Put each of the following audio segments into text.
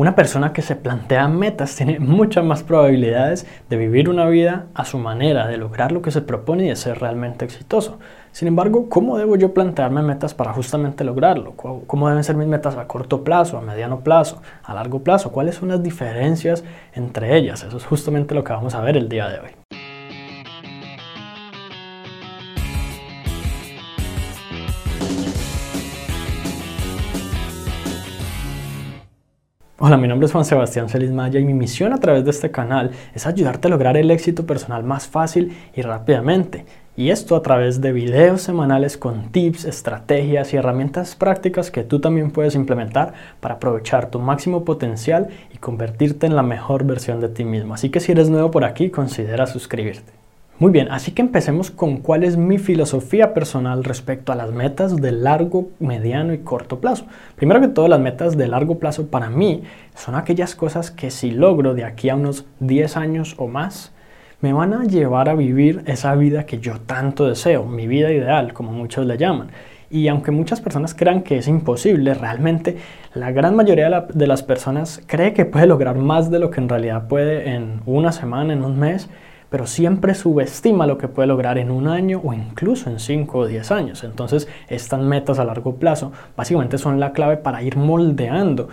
Una persona que se plantea metas tiene muchas más probabilidades de vivir una vida a su manera, de lograr lo que se propone y de ser realmente exitoso. Sin embargo, ¿cómo debo yo plantearme metas para justamente lograrlo? ¿Cómo deben ser mis metas a corto plazo, a mediano plazo, a largo plazo? ¿Cuáles son las diferencias entre ellas? Eso es justamente lo que vamos a ver el día de hoy. Hola, mi nombre es Juan Sebastián Celis Maya y mi misión a través de este canal es ayudarte a lograr el éxito personal más fácil y rápidamente. Y esto a través de videos semanales con tips, estrategias y herramientas prácticas que tú también puedes implementar para aprovechar tu máximo potencial y convertirte en la mejor versión de ti mismo. Así que si eres nuevo por aquí, considera suscribirte. Muy bien, así que empecemos con cuál es mi filosofía personal respecto a las metas de largo, mediano y corto plazo. Primero que todo, las metas de largo plazo para mí son aquellas cosas que si logro de aquí a unos 10 años o más, me van a llevar a vivir esa vida que yo tanto deseo, mi vida ideal, como muchos le llaman. Y aunque muchas personas crean que es imposible, realmente la gran mayoría de, las personas cree que puede lograr más de lo que en realidad puede en una semana, en un mes pero siempre subestima lo que puede lograr en un año o incluso en 5 o 10 años. Entonces, estas metas a largo plazo básicamente son la clave para ir moldeando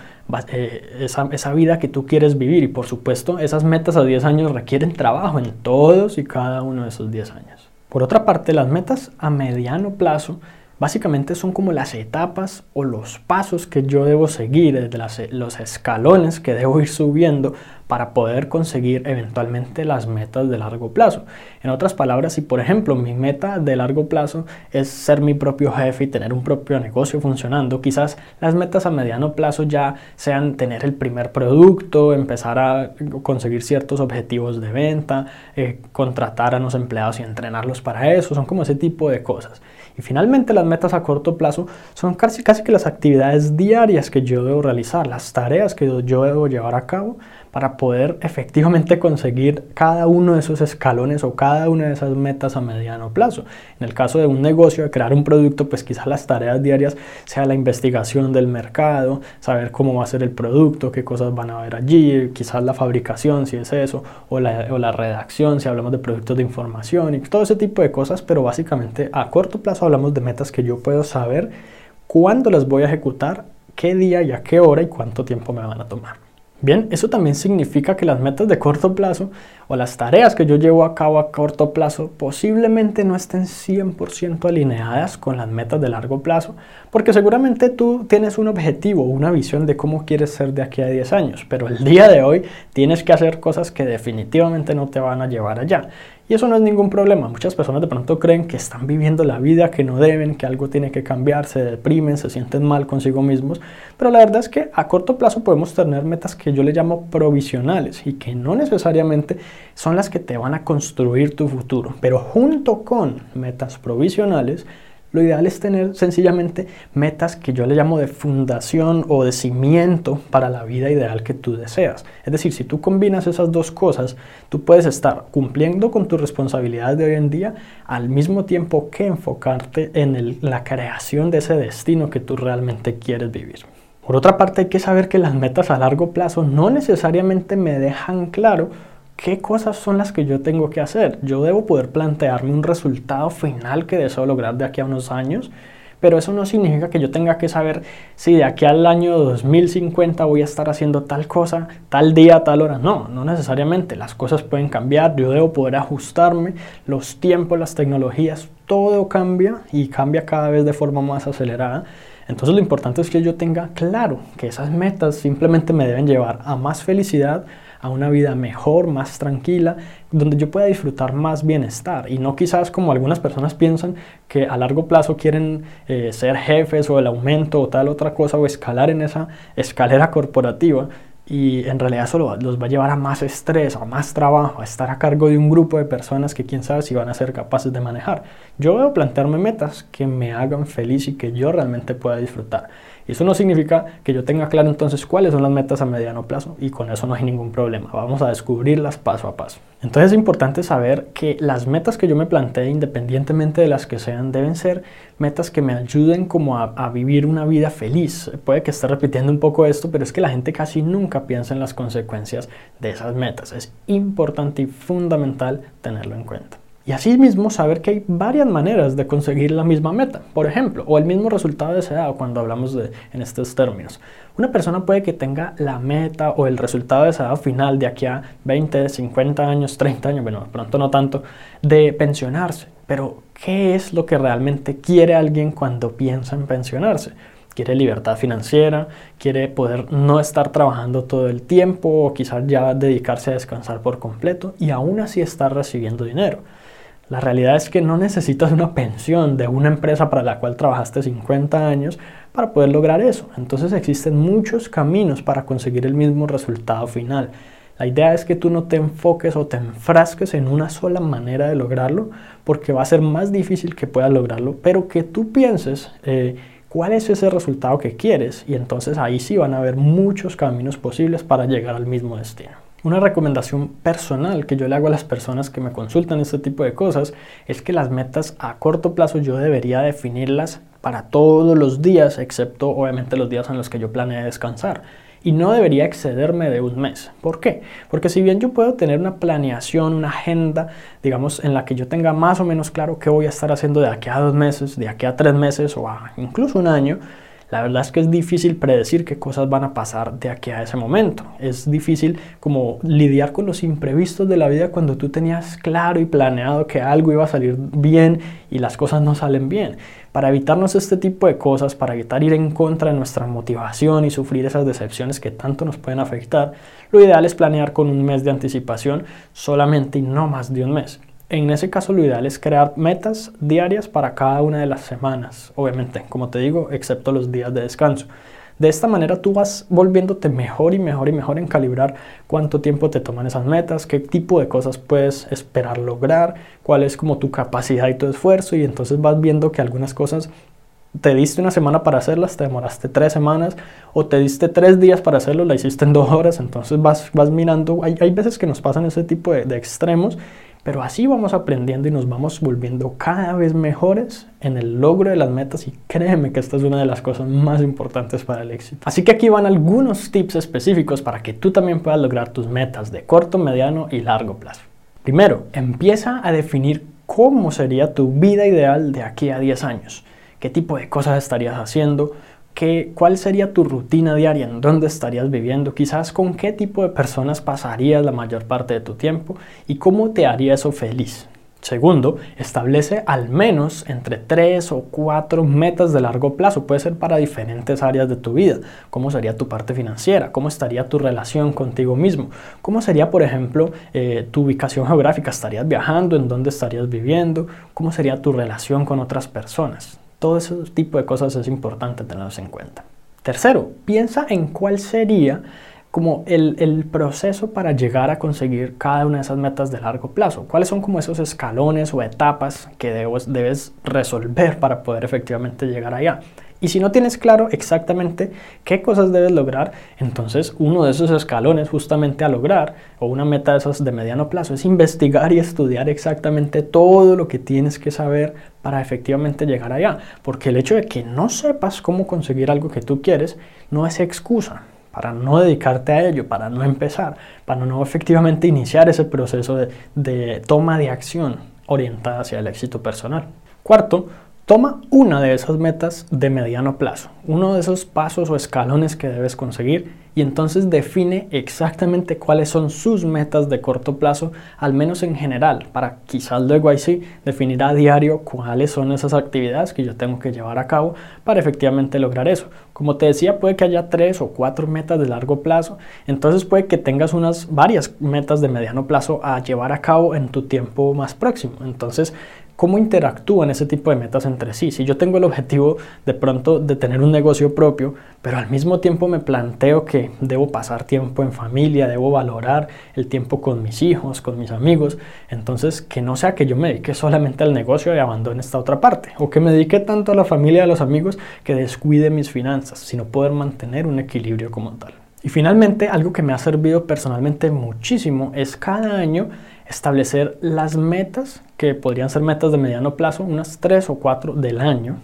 eh, esa, esa, vida que tú quieres vivir. Y por supuesto, esas metas a 10 años requieren trabajo en todos y cada uno de esos 10 años. Por otra parte, las metas a mediano plazo Básicamente son como las etapas o los pasos que yo debo seguir, desde los escalones que debo ir subiendo para poder conseguir eventualmente las metas de largo plazo. En otras palabras, si por ejemplo mi meta de largo plazo es ser mi propio jefe y tener un propio negocio funcionando, quizás las metas a mediano plazo ya sean tener el primer producto, empezar a conseguir ciertos objetivos de venta, eh, contratar a los empleados y entrenarlos para eso, son como ese tipo de cosas. Y finalmente las metas a corto plazo son casi, casi que las actividades diarias que yo debo realizar, las tareas que yo debo llevar a cabo para poder efectivamente conseguir cada uno de esos escalones o cada una de esas metas a mediano plazo. En el caso de un negocio, de crear un producto, pues quizás las tareas diarias sea la investigación del mercado, saber cómo va a ser el producto, qué cosas van a haber allí, quizás la fabricación, si es eso, o la, o la redacción, si hablamos de productos de información y todo ese tipo de cosas, pero básicamente a corto plazo hablamos de metas que yo puedo saber cuándo las voy a ejecutar, qué día y a qué hora y cuánto tiempo me van a tomar. Bien, eso también significa que las metas de corto plazo o las tareas que yo llevo a cabo a corto plazo posiblemente no estén 100% alineadas con las metas de largo plazo, porque seguramente tú tienes un objetivo, una visión de cómo quieres ser de aquí a 10 años, pero el día de hoy tienes que hacer cosas que definitivamente no te van a llevar allá. Y eso no es ningún problema. Muchas personas de pronto creen que están viviendo la vida que no deben, que algo tiene que cambiar, se deprimen, se sienten mal consigo mismos. Pero la verdad es que a corto plazo podemos tener metas que yo le llamo provisionales y que no necesariamente son las que te van a construir tu futuro. Pero junto con metas provisionales, lo ideal es tener sencillamente metas que yo le llamo de fundación o de cimiento para la vida ideal que tú deseas. Es decir, si tú combinas esas dos cosas, tú puedes estar cumpliendo con tus responsabilidades de hoy en día al mismo tiempo que enfocarte en la creación de ese destino que tú realmente quieres vivir. Por otra parte, hay que saber que las metas a largo plazo no necesariamente me dejan claro ¿qué cosas son las que yo tengo que hacer? Yo debo poder plantearme un resultado final que deseo lograr de aquí a unos años, pero eso no significa que yo tenga que saber si de aquí al año 2050 voy a estar haciendo tal cosa, tal día, tal hora. No, no necesariamente. Las cosas pueden cambiar, yo debo poder ajustarme, los tiempos, las tecnologías, todo cambia y cambia cada vez de forma más acelerada. Entonces lo importante es que yo tenga claro que esas metas simplemente me deben llevar a más felicidad, a una vida mejor, más tranquila, donde yo pueda disfrutar más bienestar y no quizás como algunas personas piensan que a largo plazo quieren eh, ser jefes o el aumento o tal otra cosa o escalar en esa escalera corporativa y en realidad eso los va a llevar a más estrés, a más trabajo, a estar a cargo de un grupo de personas que quién sabe si van a ser capaces de manejar. Yo debo plantearme metas que me hagan feliz y que yo realmente pueda disfrutar. Eso no significa que yo tenga claro entonces cuáles son las metas a mediano plazo y con eso no hay ningún problema. Vamos a descubrirlas paso a paso. Entonces es importante saber que las metas que yo me planteé, independientemente de las que sean, deben ser metas que me ayuden como a, a vivir una vida feliz. Puede que esté repitiendo un poco esto, pero es que la gente casi nunca piensa en las consecuencias de esas metas. Es importante y fundamental tenerlo en cuenta. Y asimismo saber que hay varias maneras de conseguir la misma meta, por ejemplo, o el mismo resultado deseado cuando hablamos de, en estos términos. Una persona puede que tenga la meta o el resultado deseado final de aquí a 20, 50 años, 30 años, bueno, pronto no tanto, de pensionarse. Pero, ¿qué es lo que realmente quiere alguien cuando piensa en pensionarse? quiere libertad financiera, quiere poder no estar trabajando todo el tiempo o quizás ya dedicarse a descansar por completo y aún así estar recibiendo dinero. La realidad es que no necesitas una pensión de una empresa para la cual trabajaste 50 años para poder lograr eso. Entonces existen muchos caminos para conseguir el mismo resultado final. La idea es que tú no te enfoques o te enfrasques en una sola manera de lograrlo, porque va a ser más difícil que puedas lograrlo, pero que tú pienses eh, cuál es ese resultado que quieres y entonces ahí sí van a haber muchos caminos posibles para llegar al mismo destino. Una recomendación personal que yo le hago a las personas que me consultan este tipo de cosas es que las metas a corto plazo yo debería definirlas para todos los días, excepto obviamente los días en los que yo planee descansar. Y no debería excederme de un mes. ¿Por qué? Porque si bien yo puedo tener una planeación, una agenda, digamos, en la que yo tenga más o menos claro qué voy a estar haciendo de aquí a dos meses, de aquí a tres meses o incluso un año, la verdad es que es difícil predecir qué cosas van a pasar de aquí a ese momento. Es difícil como lidiar con los imprevistos de la vida cuando tú tenías claro y planeado que algo iba a salir bien y las cosas no salen bien. Para evitarnos este tipo de cosas, para evitar ir en contra de nuestra motivación y sufrir esas decepciones que tanto nos pueden afectar, lo ideal es planear con un mes de anticipación solamente y no más de un mes. En ese caso lo ideal es crear metas diarias para cada una de las semanas, obviamente, como te digo, excepto los días de descanso. De esta manera tú vas volviéndote mejor y mejor y mejor en calibrar cuánto tiempo te toman esas metas, qué tipo de cosas puedes esperar lograr, cuál es como tu capacidad y tu esfuerzo y entonces vas viendo que algunas cosas te diste una semana para hacerlas, te demoraste tres semanas, o te diste tres días para hacerlo, la hiciste en dos horas, entonces vas, vas mirando, hay, hay veces que nos pasan ese tipo de, de extremos pero así vamos aprendiendo y nos vamos volviendo cada vez mejores en el logro de las metas y créeme que esta es una de las cosas más importantes para el éxito. Así que aquí van algunos tips específicos para que tú también puedas lograr tus metas de corto, mediano y largo plazo. Primero, empieza a definir cómo sería tu vida ideal de aquí a 10 años. ¿Qué tipo de cosas estarías haciendo? ¿Cuál sería tu rutina diaria? ¿En dónde estarías viviendo? Quizás con qué tipo de personas pasarías la mayor parte de tu tiempo y cómo te haría eso feliz. Segundo, establece al menos entre tres o cuatro metas de largo plazo. Puede ser para diferentes áreas de tu vida. ¿Cómo sería tu parte financiera? ¿Cómo estaría tu relación contigo mismo? ¿Cómo sería, por ejemplo, eh, tu ubicación geográfica? ¿Estarías viajando? ¿En dónde estarías viviendo? ¿Cómo sería tu relación con otras personas? Todo ese tipo de cosas es importante tenerlos en cuenta. Tercero, piensa en cuál sería como el, el, proceso para llegar a conseguir cada una de esas metas de largo plazo. ¿Cuáles son como esos escalones o etapas que debes, debes resolver para poder efectivamente llegar allá? Y si no tienes claro exactamente qué cosas debes lograr, entonces uno de esos escalones justamente a lograr, o una meta de esas de mediano plazo, es investigar y estudiar exactamente todo lo que tienes que saber para efectivamente llegar allá. Porque el hecho de que no sepas cómo conseguir algo que tú quieres no es excusa para no dedicarte a ello, para no empezar, para no efectivamente iniciar ese proceso de, de toma de acción orientada hacia el éxito personal. Cuarto, Toma una de esas metas de mediano plazo, uno de esos pasos o escalones que debes conseguir y entonces define exactamente cuáles son sus metas de corto plazo, al menos en general, para quizás luego ahí sí definir a diario cuáles son esas actividades que yo tengo que llevar a cabo para efectivamente lograr eso. Como te decía, puede que haya tres o cuatro metas de largo plazo, entonces puede que tengas unas varias metas de mediano plazo a llevar a cabo en tu tiempo más próximo. Entonces, cómo interactúan ese tipo de metas entre sí. Si yo tengo el objetivo de pronto de tener un negocio propio, pero al mismo tiempo me planteo que debo pasar tiempo en familia, debo valorar el tiempo con mis hijos, con mis amigos, entonces que no sea que yo me dedique solamente al negocio y abandone esta otra parte, o que me dedique tanto a la familia y a los amigos que descuide mis finanzas, sino poder mantener un equilibrio como tal. Y finalmente, algo que me ha servido personalmente muchísimo es cada año establecer las metas, que podrían ser metas de mediano plazo, unas tres o cuatro del año.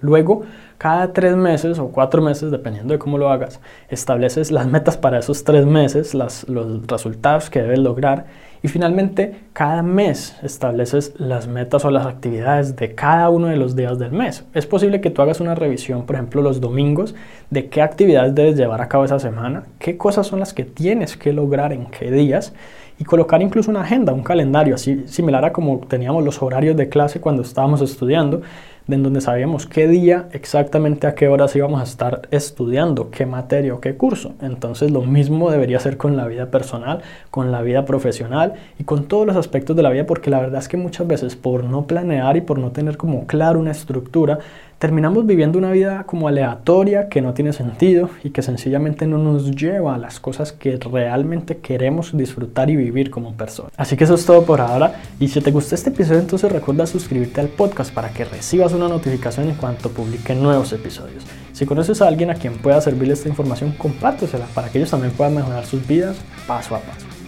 Luego, cada tres meses o cuatro meses, dependiendo de cómo lo hagas, estableces las metas para esos tres meses, los resultados que debes lograr y finalmente cada mes estableces las metas o las actividades de cada uno de los días del mes. Es posible que tú hagas una revisión, por ejemplo, los domingos, de qué actividades debes llevar a cabo esa semana, qué cosas son las que tienes que lograr en qué días y colocar incluso una agenda, un calendario, así similar a como teníamos los horarios de clase cuando estábamos estudiando, en donde sabíamos qué día, exactamente a qué horas íbamos a estar estudiando, qué materia o qué curso. Entonces lo mismo debería ser con la vida personal, con la vida profesional y con todos los aspectos de la vida, porque la verdad es que muchas veces por no planear y por no tener como claro una estructura, terminamos viviendo una vida como aleatoria que no tiene sentido y que sencillamente no nos lleva a las cosas que realmente queremos disfrutar y vivir como personas. Así que eso es todo por ahora y si te gustó este episodio entonces recuerda suscribirte al podcast para que recibas una notificación en cuanto publique nuevos episodios. Si conoces a alguien a quien pueda servirle esta información, compártesela para que ellos también puedan mejorar sus vidas paso a paso.